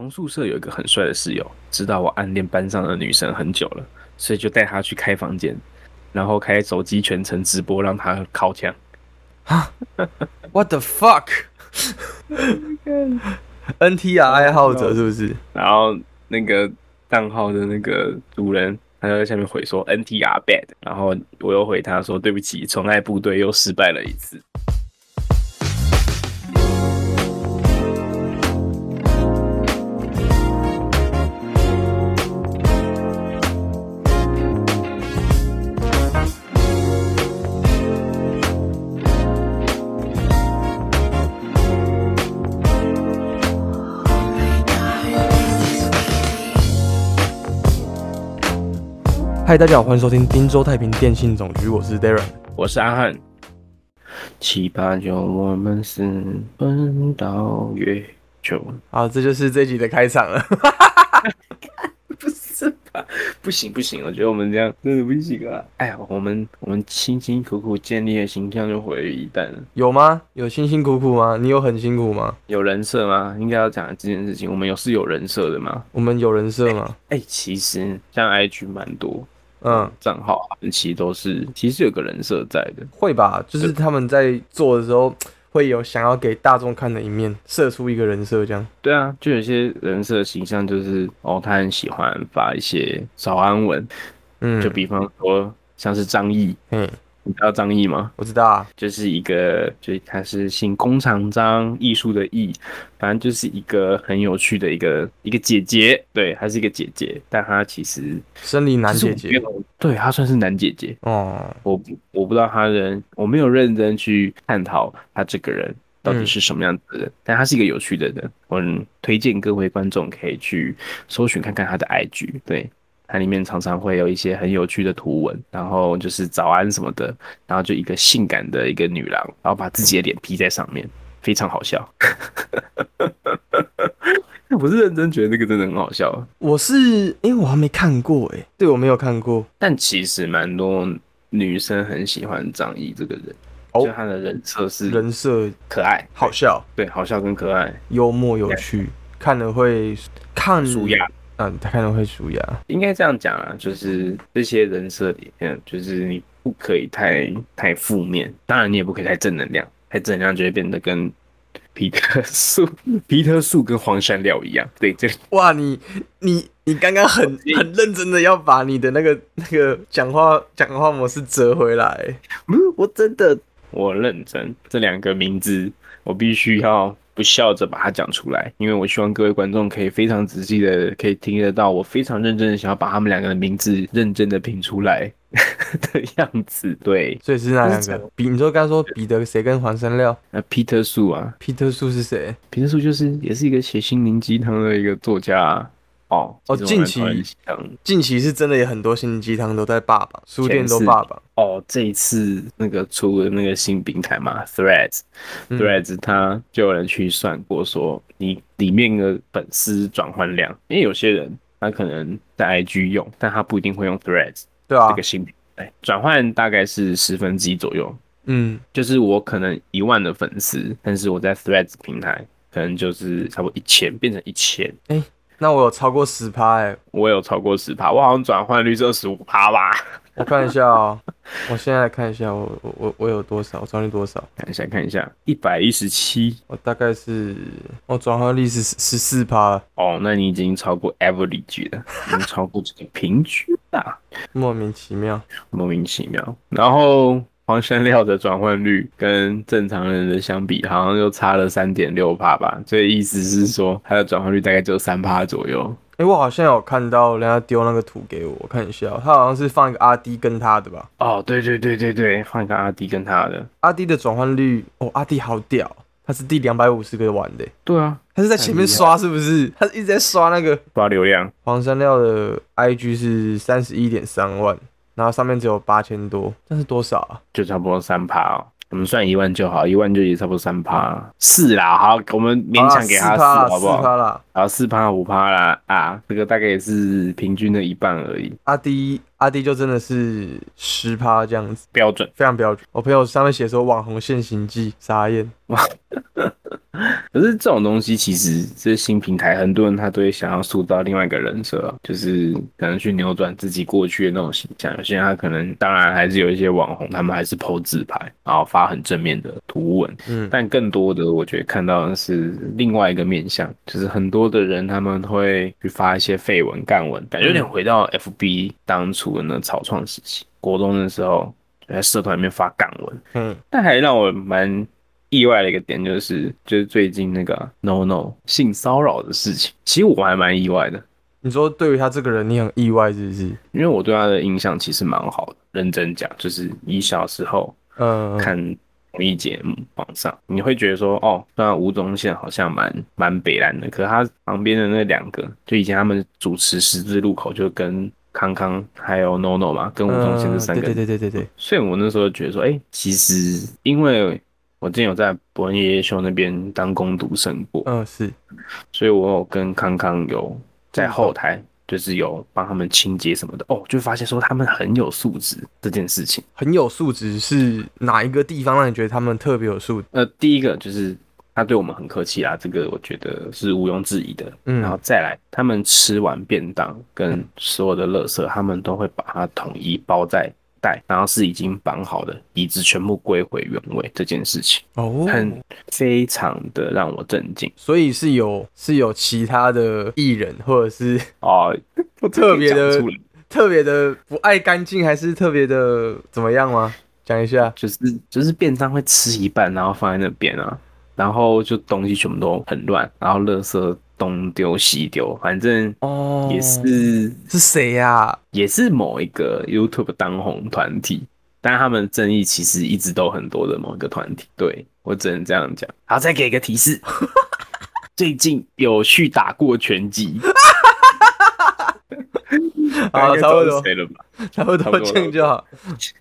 同宿舍有一个很帅的室友，知道我暗恋班上的女生很久了，所以就带她去开房间，然后开手机全程直播让她靠墙。啊。What the fuck？NTR 爱好者是不是？然后那个账号的那个主人，他就在下面回说 NTR bad，然后我又回他说对不起，宠爱部队又失败了一次。嗨，大家好，欢迎收听滨州太平电信总局，我是 Darren。我是阿汉，七八九我们私奔到月球。好，这就是这集的开场了。不是吧？不行不行，我觉得我们这样真的不行啊！哎呀，我们我们辛辛苦苦建立的形象就毁于一旦了。有吗？有辛辛苦苦吗？你有很辛苦吗？有人设吗？应该要讲这件事情。我们有是有人设的吗？我们有人设吗？哎、其实像 IG 蛮多嗯，账号啊，其实都是其实有个人设在的。会吧？就是他们在做的时候，会有想要给大众看的一面，设出一个人设这样。对啊，就有些人设形象就是哦，他很喜欢发一些早安文，嗯，就比方说像是张译，嘿，你知道张译吗？我知道啊。就是一个，就是他是姓工厂张，艺术的艺，反正就是一个很有趣的一个一个姐姐，对，她是一个姐姐，但她其实生理男姐姐对，她算是男姐姐，哦，我我不知道她人，我没有认真去探讨她这个人到底是什么样子的人，但她是一个有趣的人，我很推荐各位观众可以去搜寻看看她的 IG，对。它里面常常会有一些很有趣的图文，然后就是早安什么的，然后就一个性感的一个女郎，然后把自己的脸 P 在上面，非常好笑。我是认真觉得那个真的很好笑，我是因为我还没看过哎，对我没有看过。但其实蛮多女生很喜欢张译这个人，哦就他的人设是人设可爱，好笑、对，好笑跟可爱，幽默、有趣，看了会看舒压。嗯，他看了会舒压。应该这样讲啊，就是这些人设里面，就是你不可以太太负面，当然你也不可以太正能量，太正能量就会变得跟皮特树、皮特树跟黄山料一样。对，这哇，你你你刚刚很很认真的要把你的那个那个讲话讲话模式折回来。不是我真的我认真，这两个名字我必须要不笑着把它讲出来，因为我希望各位观众可以非常仔细的可以听得到我非常认真的想要把他们两个的名字认真的拼出来 的样子。对，所以是那两个？比你说刚刚说彼得谁跟黄山料？那皮特树啊，皮特树是谁？皮特树就是也是一个写心灵鸡汤的一个作家啊、哦。哦近期近期是真的有很多心灵鸡汤都在霸榜，书店都霸榜。哦，这一次那个出了那个新平台嘛，Threads，Threads，、嗯 Threads 它就有人去算过说，你里面的粉丝转换量，因为有些人他可能在 IG 用，但他不一定会用 Threads 对啊这个，新平台，转换大概是十分之一左右。嗯，就是我可能一万的粉丝，但是我在 Threads 平台可能就是差不多一千，变成一千。那我有超过十趴哎，我有超过十趴，我好像转换率是二十五趴吧。我看一下哦，我现在来看一下我我我我有多少，我转换率多少？看一下，看一下，一百一十七。我大概是我转换率是十四趴，哦，那你已经超过 average 了，已经超过这个平均了，莫名其妙。莫名其妙。然后黄山料的转换率跟正常人的相比，好像又差了三点六帕吧，所以意思是说它的转换率大概只有三帕左右。哎、我好像有看到人家丢那个图给我，我看一下哦，他好像是放一个阿 D 跟他的吧。哦，对对对对对，放一个阿迪跟他的。阿 D 的转换率，哦，阿 D 好屌，他是第两百五十个玩的，对啊，他是在前面刷是不是？他是一直在刷那个刷流量。黄山料的 IG 是三十一点三万，然后上面只有八千多，这是多少啊？就差不多三趴哦。我们算一万就好，一万就也差不多三趴。是啦，好，我们勉强给他四，好不好？趴啦，然后四趴五趴啦啊，这个大概也是平均的一半而已，阿迪阿迪就真的是十趴这样子，标准。非常标准。我朋友上面写说网红现行记，傻眼。可是这种东西其实这新平台，很多人他都会想要塑造另外一个人设啊，就是可能去扭转自己过去的那种形象。有些人他可能当然还是有一些网红，他们还是 PO 自拍，然后发很正面的图文。嗯，但更多的我觉得看到的是另外一个面向，就是很多的人他们会去发一些绯闻、干文，感觉有点回到 FB 当初的那草创时期，国中的时候就在社团里面发干文。嗯，但还让我蛮意外的一个点就是，就是最近那个 No No 性骚扰的事情，其实我还蛮意外的，你说对于他这个人，你很意外是不是？因为我对他的印象其实蛮好的。认真讲，就是以小时候嗯，看综艺节目网上，你会觉得说，哦，虽然吴宗宪好像蛮蛮北蓝的，可是他旁边的那两个，就以前他们主持十字路口，就跟康康还有 No No 嘛，跟吴宗宪这三个嗯对对对对对对，所以我那时候觉得说，哎、其实因为我之前有在伯恩爷爷秀那边当工读生过，嗯是，所以我有跟康康有在后台，就是有帮他们清洁什么的。哦，就发现说他们很有素质这件事情。很有素质是哪一个地方让你觉得他们特别有素质？呃，第一个就是他对我们很客气啊，这个我觉得是毋庸置疑的。嗯然后再来，他们吃完便当跟所有的垃圾，他们都会把它统一包在袋，然后是已经绑好的，椅子全部归回原位这件事情。哦，很非常的让我震惊所以是有是有其他的艺人或者是哦，不特别的特别的不爱干净，还是特别的怎么样吗？讲一下。就是就是便当会吃一半，然后放在那边啊，然后就东西全部都很乱，然后垃圾东丢西丢，反正哦也是、是谁呀、也是某一个 YouTube 当红团体，但他们争议其实一直都很多的某一个团体，对我只能这样讲。好，再给一个提示，最近有去打过拳击。好，差不多？差不多这样就好。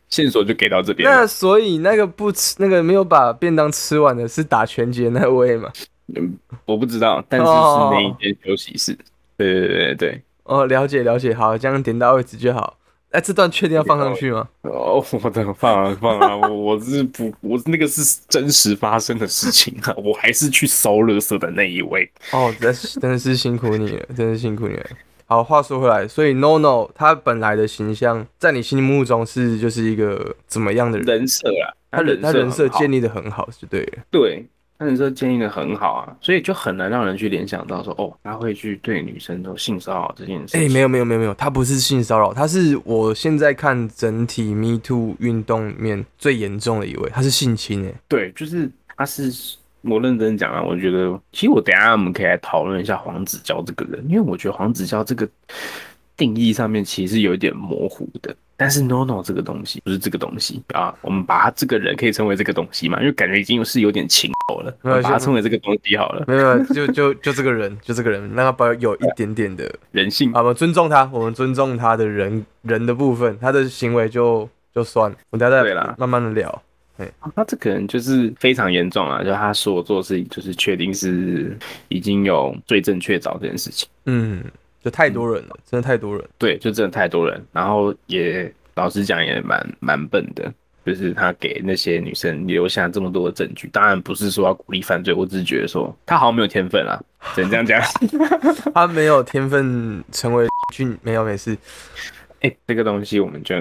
线索就给到这边那。所以那个不吃那个没有把便当吃完的是打拳击的那位嘛？嗯，我不知道，但是是哦那一间休息室。对对对对对。哦，了解了解，好，这样点到为止就好。哎，这段确定要放上去吗？哦，我的放啊放啊，我我是不，我那个是真实发生的事情啊，我还是去收垃圾的那一位。哦，真是真的是辛苦你了，真是辛苦你了。好，话说回来，所以 No No 他本来的形象在你心目中是就是一个怎么样的人？人设啊，他人他人设建立的很好，是对了。对，他人设建立的很好啊，所以就很难让人去联想到说，哦，他会去对女生做性骚扰这件事哎、情。没有没有没有没有，他不是性骚扰，他是我现在看整体 Me Too 运动里面最严重的一位，他是性侵哎、对，就是他是我认真讲啊，我觉得其实我等下我们可以来讨论一下黄子佼这个人，因为我觉得黄子佼这个定义上面其实有一点模糊的。但是 no no 这个东西不是这个东西啊，我们把他这个人可以称为这个东西嘛，因为感觉已经是有点情头了，把它称为这个东西好了，没有就就就这个人，就这个人，让他保有一点点的人性啊，我们尊重他，我们尊重他的人人的部分，他的行为就就算了，我们等下再对啦慢慢的聊。他这可能就是非常严重啊，就他说我做的事情就是确定是已经有罪证确凿这件事情。嗯，就太多人了，真的太多人。对，就真的太多人，然后也老实讲也蛮蛮笨的，就是他给那些女生留下这么多的证据，当然不是说要鼓励犯罪，我只是觉得说他好像没有天分啊，只能这样讲。他没有天分成为 俊，没有没事。哎、这个东西我们就，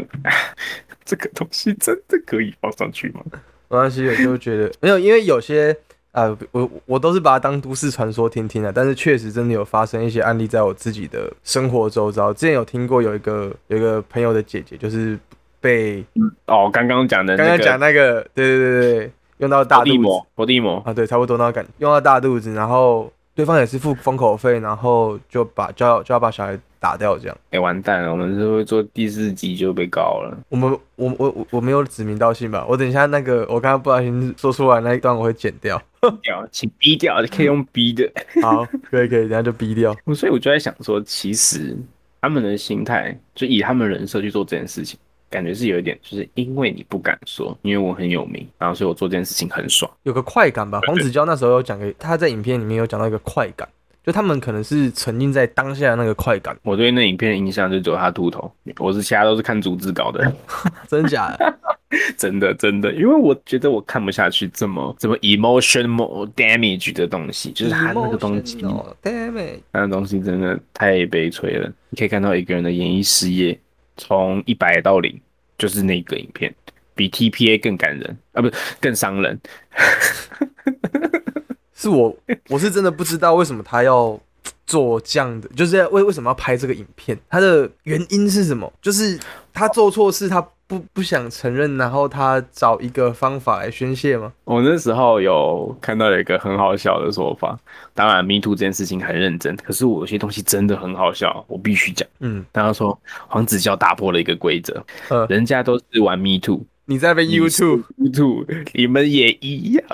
这个东西真的可以放上去吗？没关系，我就觉得 没有，因为有些啊、我我都是把它当都市传说听听的，但是确实真的有发生一些案例在我自己的生活周遭。之前有听过有一个有一个朋友的姐姐，就是被哦，刚刚讲的那个刚刚讲那个，对对对对，用到大肚子伏地魔，啊，对，差不多那个感，用到大肚子，然后对方也是付封口费，然后就把就要就要把小孩打掉这样。哎、完蛋了，我们是会做第四集就被告了。我们我我我我没有指名道姓吧？我等一下那个我刚刚不小心说出来那一段我会剪掉。掉，请逼掉，可以用逼的。好，可以可以，等下就逼掉。所以我就在想说，其实他们的心态，就以他们人设去做这件事情，感觉是有一点，就是因为你不敢说，因为我很有名，然后所以我做这件事情很爽。有个快感吧。黄子佼那时候有讲给他在影片里面有讲到一个快感，就他们可能是沉浸在当下的那个快感，我对那影片的印象就只有他秃头，我是其他都是看逐字稿的，真的假的？真的真的，因为我觉得我看不下去这么这么 emotional damage 的东西，就是他那个东西，，damn it，那个东西真的太悲催了。你可以看到一个人的演艺事业从一百到零，就是那个影片，比 TPA 更感人啊，不是更伤人。是我我是真的不知道为什么他要做这样的，就是为为什么要拍这个影片，他的原因是什么？就是他做错事，他不不想承认，然后他找一个方法来宣泄吗？我那时候有看到有一个很好笑的说法，当然 Me Too 这件事情很认真，可是我有些东西真的很好笑，我必须讲。嗯，他说黄子佼打破了一个规则，呃，人家都是玩 Me Too。你在被 YouTube，YouTube，你们也一样，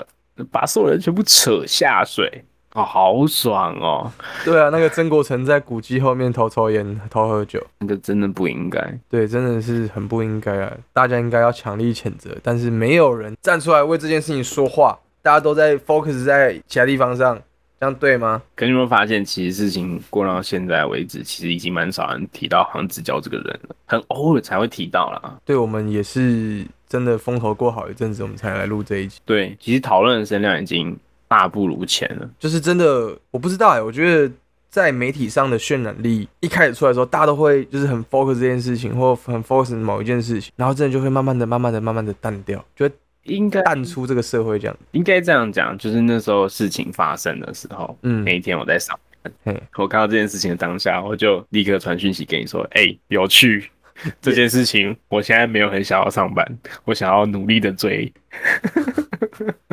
把所有人全部扯下水，哦，好爽哦！对啊，那个曾国成在古迹后面偷抽烟、偷喝酒，那个真的不应该。对，真的是很不应该啊！大家应该要强力谴责，但是没有人站出来为这件事情说话，大家都在 focus 在其他地方上，这样对吗？可你有没有发现，其实事情过到现在为止，其实已经蛮少人提到黄子佼这个人了，很偶尔才会提到啦。对我们也是真的风头过好一阵子，我们才来录这一集。对，其实讨论的声量已经大不如前了。就是真的，我不知道哎、我觉得在媒体上的渲染力一开始出来的时候，大家都会就是很 focus 这件事情，或很 focus 某一件事情，然后真的就会慢慢的、慢慢的、慢慢的淡掉，就会应该淡出这个社会这样。应该这样讲，就是那时候事情发生的时候，嗯那一天我在上班嘿，我看到这件事情的当下，我就立刻传讯息给你说，哎、有趣。这件事情，我现在没有很想要上班，我想要努力的追。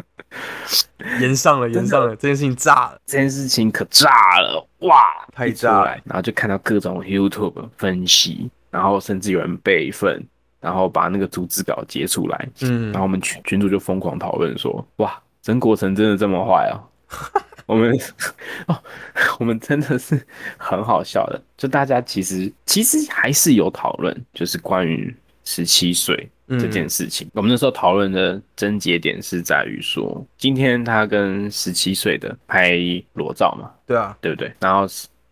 延上了，延上了，这件事情炸了。这件事情可炸了，哇，太炸了，然后就看到各种 YouTube 分析，然后甚至有人备份，然后把那个逐字稿截出来，嗯然后我们群群主就疯狂讨论说，哇，曾国成真的这么坏啊？我们 哦，我们真的是很好笑的，就大家其实其实还是有讨论，就是关于十七岁这件事情。我们那时候讨论的症结点是在于说，今天他跟十七岁的拍裸照嘛，对啊，对不对？然后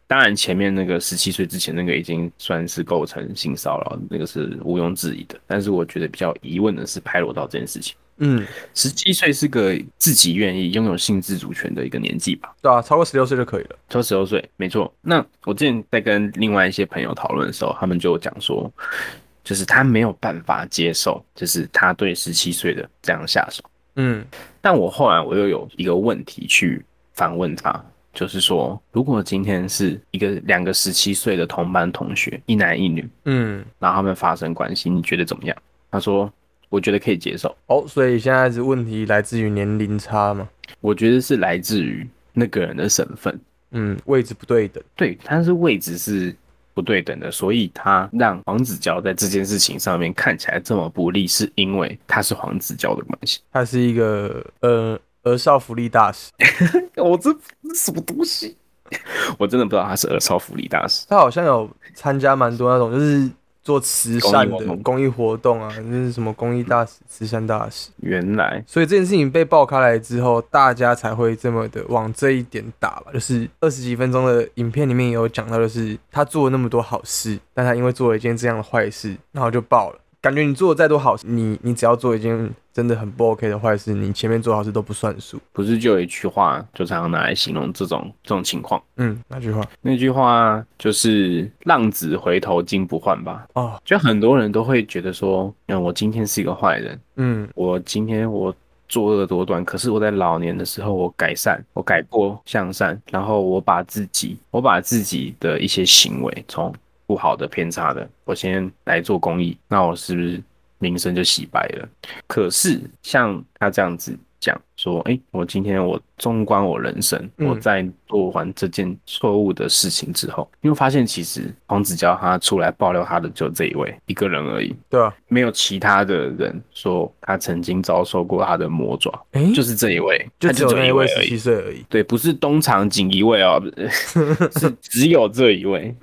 当然前面那个十七岁之前那个已经算是构成性骚扰，那个是毋庸置疑的。但是我觉得比较疑问的是拍裸照这件事情。嗯，十七岁是个自己愿意拥有性自主权的一个年纪吧，对啊，超过十六岁就可以了。超过十六岁，没错。那我之前在跟另外一些朋友讨论的时候，他们就讲说，就是他没有办法接受，就是他对十七岁的这样下手。嗯但我后来我又有一个问题去反问他，就是说，如果今天是一个两个十七岁的同班同学，一男一女，嗯，然后他们发生关系，你觉得怎么样？他说，我觉得可以接受。哦，所以现在是问题来自于年龄差吗？我觉得是来自于那个人的身份，嗯，位置不对等。对，他是位置是不对等的，所以他让黄子佼在这件事情上面看起来这么不利，是因为他是黄子佼的关系。他是一个呃儿少福利大使，我这这什么东西？我真的不知道他是儿少福利大使。他好像有参加蛮多那种就是做慈善的公益活动啊，那是什么公益大使、慈善大使。原来所以这件事情被爆开来之后，大家才会这么的往这一点打吧。就是二十几分钟的影片里面也有讲到，就是他做了那么多好事，但他因为做了一件这样的坏事，然后就爆了。感觉你做的再多好事，你你只要做一件真的很不 OK 的坏事，你前面做好事都不算数。不是就有一句话，就常常拿来形容这种这种情况。嗯，那句话那句话就是“浪子回头金不换”吧？哦，就很多人都会觉得说，嗯，我今天是一个坏人，嗯我今天我作恶多端，可是我在老年的时候我改善，我改过向善，然后我把自己，我把自己的一些行为从不好的偏差的，我先来做公益，那我是不是名声就洗白了？可是像他这样子讲说，哎、我今天我纵观我人生，嗯我在做完这件错误的事情之后，你会发现其实黄子佼他出来爆料他的就这一位一个人而已。对啊，没有其他的人说他曾经遭受过他的魔爪，诶，就是这一位，他就只有那一一位十七。岁而已。对，不是东厂仅一位哦，是只有这一位。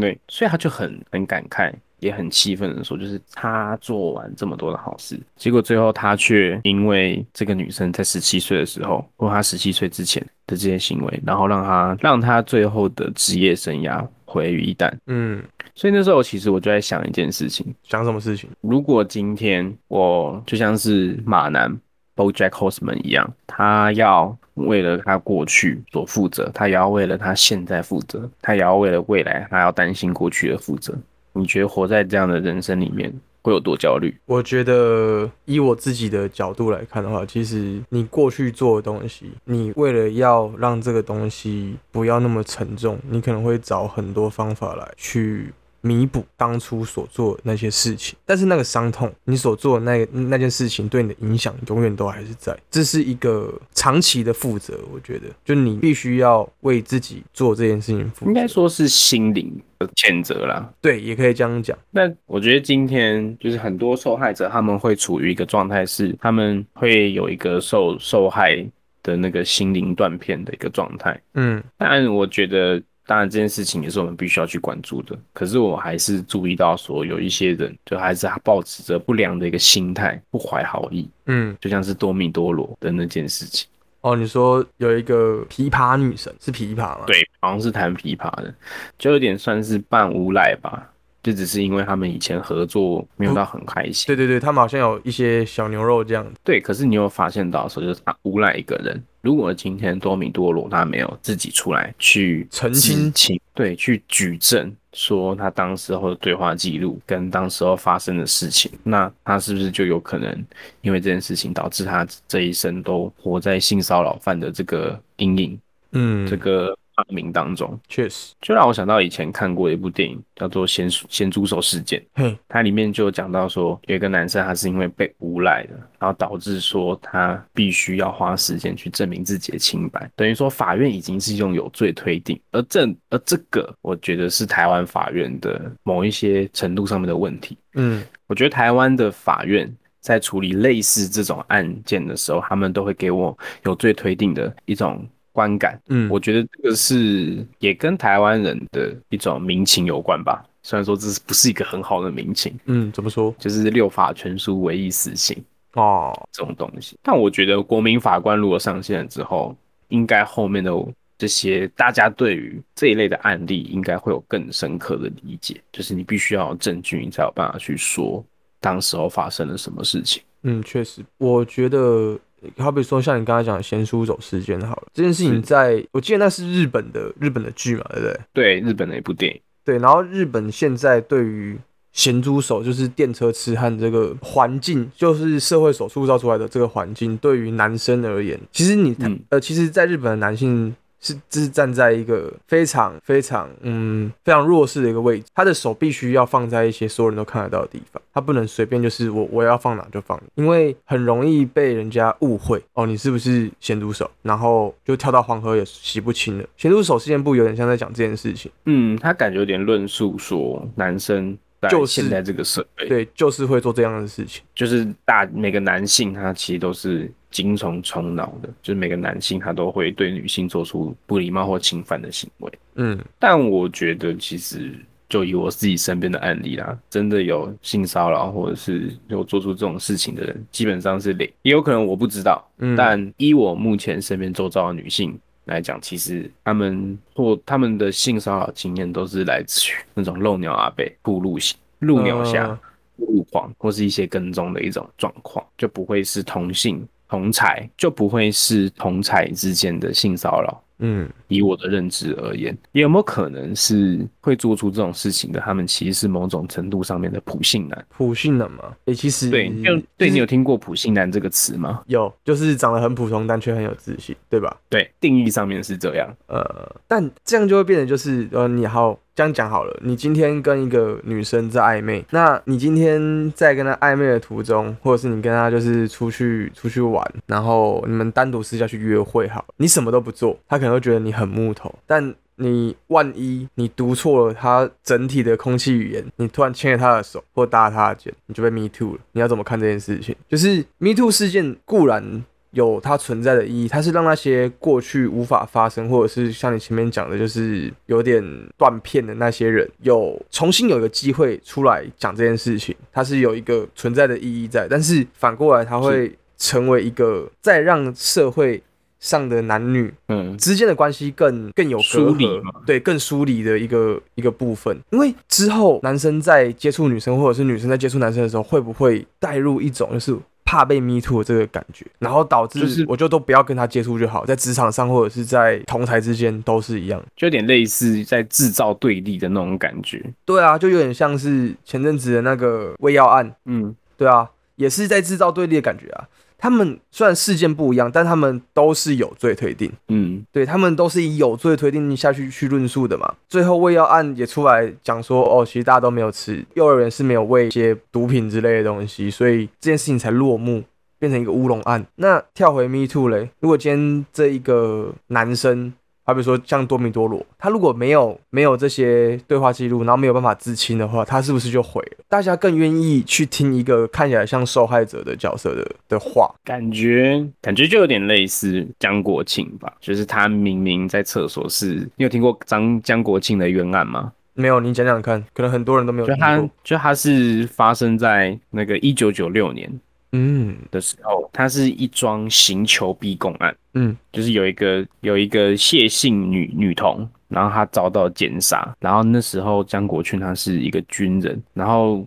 对，所以他就很很感慨，也很气愤的说，就是他做完这么多的好事，结果最后他却因为这个女生在十七岁的时候，或他十七岁之前的这些行为，然后让他让他最后的职业生涯毁于一旦。嗯，所以那时候其实我就在想一件事情：想什么事情？如果今天我就像是马男 BoJack Horseman 一样，他要为了他过去所负责，他也要为了他现在负责，他也要为了未来，他要担心过去的负责。你觉得活在这样的人生里面会有多焦虑？我觉得以我自己的角度来看的话，其实你过去做的东西，你为了要让这个东西不要那么沉重，你可能会找很多方法来去。弥补当初所做的那些事情，但是那个伤痛，你所做的那那件事情对你的影响永远都还是在。这是一个长期的负责，我觉得，就你必须要为自己做这件事情负责。应该说是心灵的谴责啦。对，也可以这样讲。那我觉得今天就是很多受害者他们会处于一个状态，是他们会有一个受受害的那个心灵断片的一个状态。嗯，但我觉得。当然，这件事情也是我们必须要去关注的。可是，我还是注意到说，有一些人就还是保持着不良的一个心态，不怀好意。嗯，就像是多米多罗的那件事情。哦，你说有一个琵琶女神是琵琶吗？对，好像是弹琵琶的，就有点算是半无赖吧。就只是因为他们以前合作没有到很开心。对对对，他们好像有一些小牛肉这样。对，可是你有发现到说，就是他诬赖一个人。如果今天多米多罗他没有自己出来去澄清，对，去举证说他当时候的对话记录跟当时候发生的事情，那他是不是就有可能因为这件事情导致他这一生都活在性骚扰犯的这个阴影？嗯，这个。发明当中，确实就让我想到以前看过一部电影，叫做《咸咸猪手事件》。嘿，它里面就讲到说，有一个男生他是因为被诬赖的，然后导致说他必须要花时间去证明自己的清白，等于说法院已经是用有罪推定。而这而这个，我觉得是台湾法院的某一些程度上面的问题。嗯，我觉得台湾的法院在处理类似这种案件的时候，他们都会给我有罪推定的一种。观感，嗯，我觉得这个是也跟台湾人的一种民情有关吧。虽然说这是不是一个很好的民情，嗯，怎么说？就是六法全书唯一死刑哦，这种东西。但我觉得国民法官如果上线了之后，应该后面的这些大家对于这一类的案例，应该会有更深刻的理解。就是你必须要有证据，你才有办法去说当时候发生了什么事情。嗯，确实，我觉得。好比说，像你刚才讲咸书走事件，好了，这件事情在我记得那是日本的日本的剧嘛，对不对？对，日本的一部电影。对，然后日本现在对于咸猪手，就是电车痴汉这个环境，就是社会所塑造出来的这个环境，对于男生而言，其实你呃，其实，在日本的男性。是，这是站在一个非常非常嗯非常弱势的一个位置，他的手必须要放在一些所有人都看得到的地方，他不能随便就是我我要放哪就放，因为很容易被人家误会哦，你是不是咸猪手，然后就跳到黄河也洗不清了。咸猪手事件部有点像在讲这件事情，嗯，他感觉有点论述说男生。就是现在这个社会，对，就是会做这样的事情。就是大每个男性，他其实都是精虫充脑的，就是每个男性他都会对女性做出不礼貌或侵犯的行为。嗯，但我觉得其实就以我自己身边的案例啦，真的有性骚扰或者是有做出这种事情的人，基本上是零。也有可能我不知道，但依我目前身边周遭的女性。来讲，其实他们或他们的性骚扰经验都是来自于那种漏鸟阿贝、铺路型、路鸟下、路狂，或是一些跟踪的一种状况，就不会是同性同才，就不会是同才之间的性骚扰。嗯，以我的认知而言，有没有可能是会做出这种事情的？他们其实是某种程度上面的普信男。普信男吗？诶，其实对，就对你有听过普信男这个词吗？有，就是长得很普通，但却很有自信，对吧？对，定义上面是这样。呃，但这样就会变成就是，呃，你好。这样讲好了，你今天跟一个女生在暧昧，那你今天在跟她暧昧的途中，或者是你跟她就是出去出去玩，然后你们单独私下去约会，好，你什么都不做，她可能会觉得你很木头，但你万一你读错了她整体的空气语言，你突然牵着她的手或搭她的肩，你就被 me too 了。你要怎么看这件事情？就是 me too 事件固然。有它存在的意义，它是让那些过去无法发生，或者是像你前面讲的，就是有点断片的那些人，有重新有一个机会出来讲这件事情，它是有一个存在的意义在。但是反过来，它会成为一个再让社会上的男女嗯，之间的关系更更有隔疏离嘛，对，更疏离的一个一个部分。因为之后男生在接触女生，或者是女生在接触男生的时候，会不会带入一种就是怕被 me too 的这个感觉，然后导致就是我就都不要跟他接触就好，在职场上或者是在同台之间都是一样。就有点类似在制造对立的那种感觉。对啊，就有点像是前阵子的那个胃药案，嗯，对啊，也是在制造对立的感觉啊。他们虽然事件不一样，但他们都是有罪推定。嗯，对他们都是以有罪推定下去去论述的嘛。最后胃药案也出来讲说，哦，其实大家都没有吃，幼儿园是没有喂一些毒品之类的东西，所以这件事情才落幕，变成一个乌龙案。那跳回 Me Too 嘞，如果今天这一个男生，好比说像多米多罗，他如果没有没有这些对话记录，然后没有办法自清的话，他是不是就毁了？大家更愿意去听一个看起来像受害者的角色的的话？感觉感觉就有点类似江国庆吧，就是他明明在厕所是，你有听过张江国庆的冤案吗？没有，你讲讲看，可能很多人都没有就他听过。就他是发生在那个一九九六年嗯。的时候，它是一桩刑求逼供案，嗯。就是有一个有一个谢姓女女童，然后她遭到奸杀，然后那时候江国庆他是一个军人，然后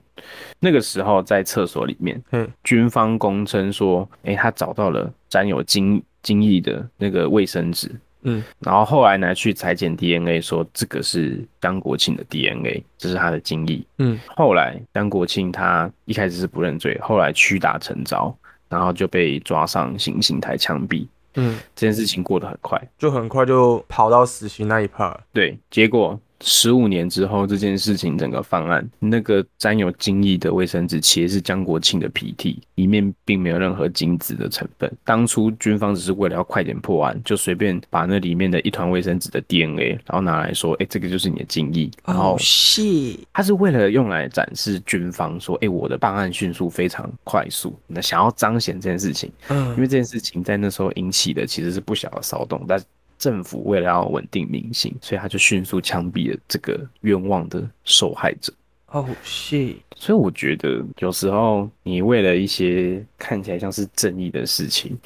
那个时候在厕所里面，嗯。军方供称说，诶，他找到了沾有精精液的那个卫生纸，嗯然后后来呢去裁剪 DNA，说这个是张国庆的 DNA，这是他的精液。嗯后来张国庆他一开始是不认罪，后来屈打成招，然后就被抓上行刑台枪毙。嗯，这件事情过得很快，就很快就跑到死刑那一 part。对，结果十五年之后，这件事情整个方案，那个沾有精液的卫生纸其实是江国庆的鼻涕，里面并没有任何精子的成分。当初军方只是为了要快点破案，就随便把那里面的一团卫生纸的 DNA，然后拿来说，哎、这个就是你的精液，然后是，他是为了用来展示军方说，哎、我的办案迅速非常快速，那想要彰显这件事情。嗯因嗯为这件事情在那时候引起的其实是不小的骚动，但政府为了要稳定民心，所以他就迅速枪毙了这个冤枉的受害者。哦是，所以我觉得有时候你为了一些看起来像是正义的事情，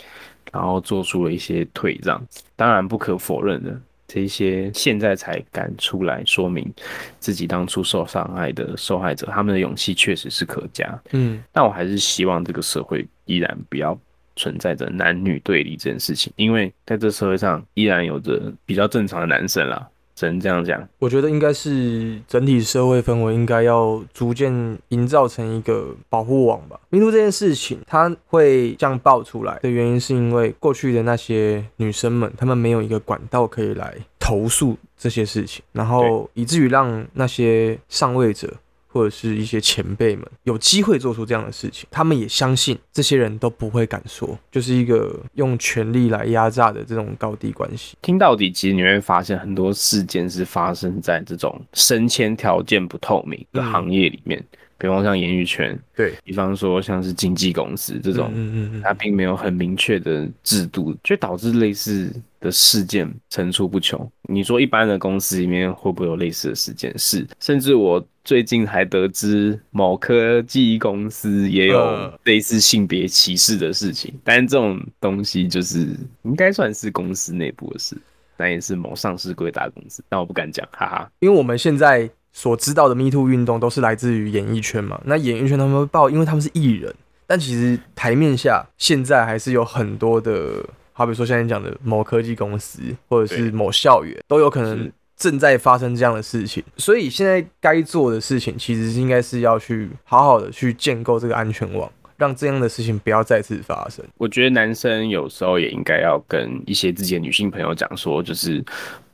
然后做出了一些退让，当然不可否认的。这些现在才敢出来说明自己当初受伤害的受害者，他们的勇气确实是可嘉。嗯但我还是希望这个社会依然不要存在着男女对立这件事情，因为在这社会上依然有着比较正常的男生啦，只能这样讲。我觉得应该是整体社会氛围应该要逐渐营造成一个保护网吧。迷途这件事情，它会这样爆出来的原因，是因为过去的那些女生们，她们没有一个管道可以来投诉这些事情，然后以至于让那些上位者。或者是一些前辈们有机会做出这样的事情，他们也相信这些人都不会敢说，就是一个用权力来压榨的这种高低关系。听到底，其实你会发现很多事件是发生在这种升迁条件不透明的行业里面，比方像演艺圈，对，比方说像是经纪公司这种，嗯嗯嗯它并没有很明确的制度，就导致类似的事件层出不穷。你说一般的公司里面会不会有类似的事件？是，甚至我最近还得知某科技公司也有呃类似性别歧视的事情，但是这种东西就是应该算是公司内部的事，但也是某上市贵大公司，但我不敢讲，哈哈。因为我们现在所知道的 Me Too 运动都是来自于演艺圈嘛，那演艺圈他们会报，因为他们是艺人，但其实台面下现在还是有很多的，好比说现在讲的某科技公司或者是某校园，都有可能正在发生这样的事情，所以现在该做的事情其实是应该是要去好好的去建构这个安全网，让这样的事情不要再次发生。我觉得男生有时候也应该要跟一些自己的女性朋友讲说，就是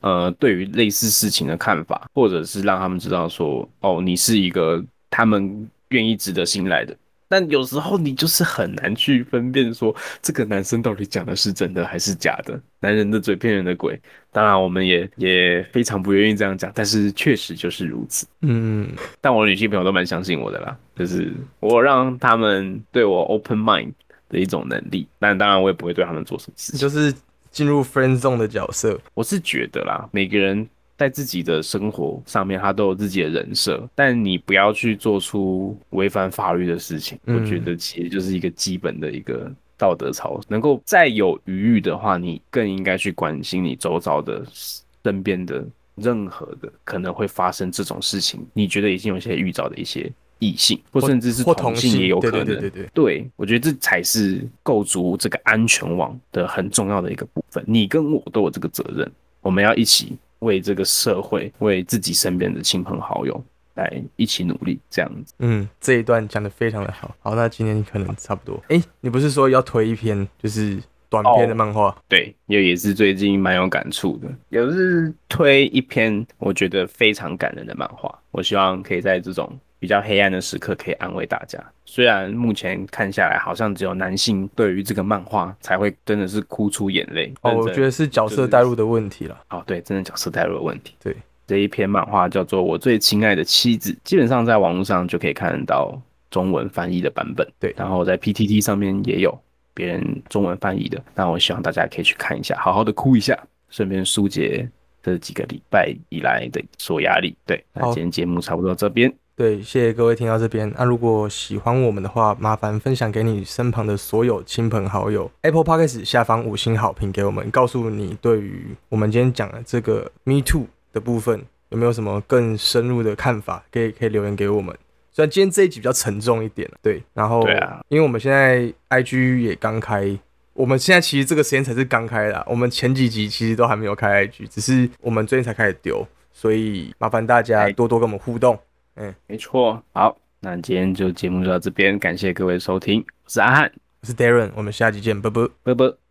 呃，对于类似事情的看法，或者是让他们知道说，哦，你是一个他们愿意值得信赖的。但有时候你就是很难去分辨说，这个男生到底讲的是真的还是假的。男人的嘴骗人的鬼，当然我们也也非常不愿意这样讲，但是确实就是如此。嗯，但我的女性朋友都蛮相信我的啦，就是我让他们对我 open mind，的一种能力。但当然，我也不会对他们做什么事情。就是进入 friend zone 的角色。我是觉得啦，每个人在自己的生活上面，他都有自己的人设，但你不要去做出违反法律的事情。我觉得其实就是一个基本的一个道德操。能够再有余裕的话，你更应该去关心你周遭的身边的任何的可能会发生这种事情。你觉得已经有一些预兆的一些。异性，或甚至是同性也有可能。对对对对对，我觉得这才是构筑这个安全网的很重要的一个部分。你跟我都有这个责任，我们要一起为这个社会、为自己身边的亲朋好友来一起努力，这样子。嗯，这一段讲的非常的好。好，那今天可能差不多。哎，你不是说要推一篇就是短篇的漫画？对，也也是最近蛮有感触的，也是推一篇我觉得非常感人的漫画。我希望可以在这种。比较黑暗的时刻可以安慰大家。虽然目前看下来，好像只有男性对于这个漫画才会真的是哭出眼泪。哦，我觉得是角色代入的问题了。哦，对，真的角色代入的问题。对，这一篇漫画叫做《我最亲爱的妻子》，基本上在网络上就可以看得到中文翻译的版本。对，然后在 PTT 上面也有别人中文翻译的。那我希望大家可以去看一下，好好的哭一下，顺便疏解这几个礼拜以来的所压力。对，那今天节目差不多到这边。对，谢谢各位听到这边。那如果喜欢我们的话，麻烦分享给你身旁的所有亲朋好友。Apple Podcast 下方五星好评给我们，告诉你对于我们今天讲的这个 Me Too 的部分有没有什么更深入的看法，可以可以留言给我们。虽然今天这一集比较沉重一点，对，然后对啊，因为我们现在 IG 也刚开，我们现在其实这个时间才是刚开的，我们前几集其实都还没有开 IG，只是我们最近才开始丢，所以麻烦大家多多跟我们互动。嗯，没错。好，那今天就节目就到这边，感谢各位收听，我是阿汉，我是 Darren，我们下期见，啵啵，啵啵。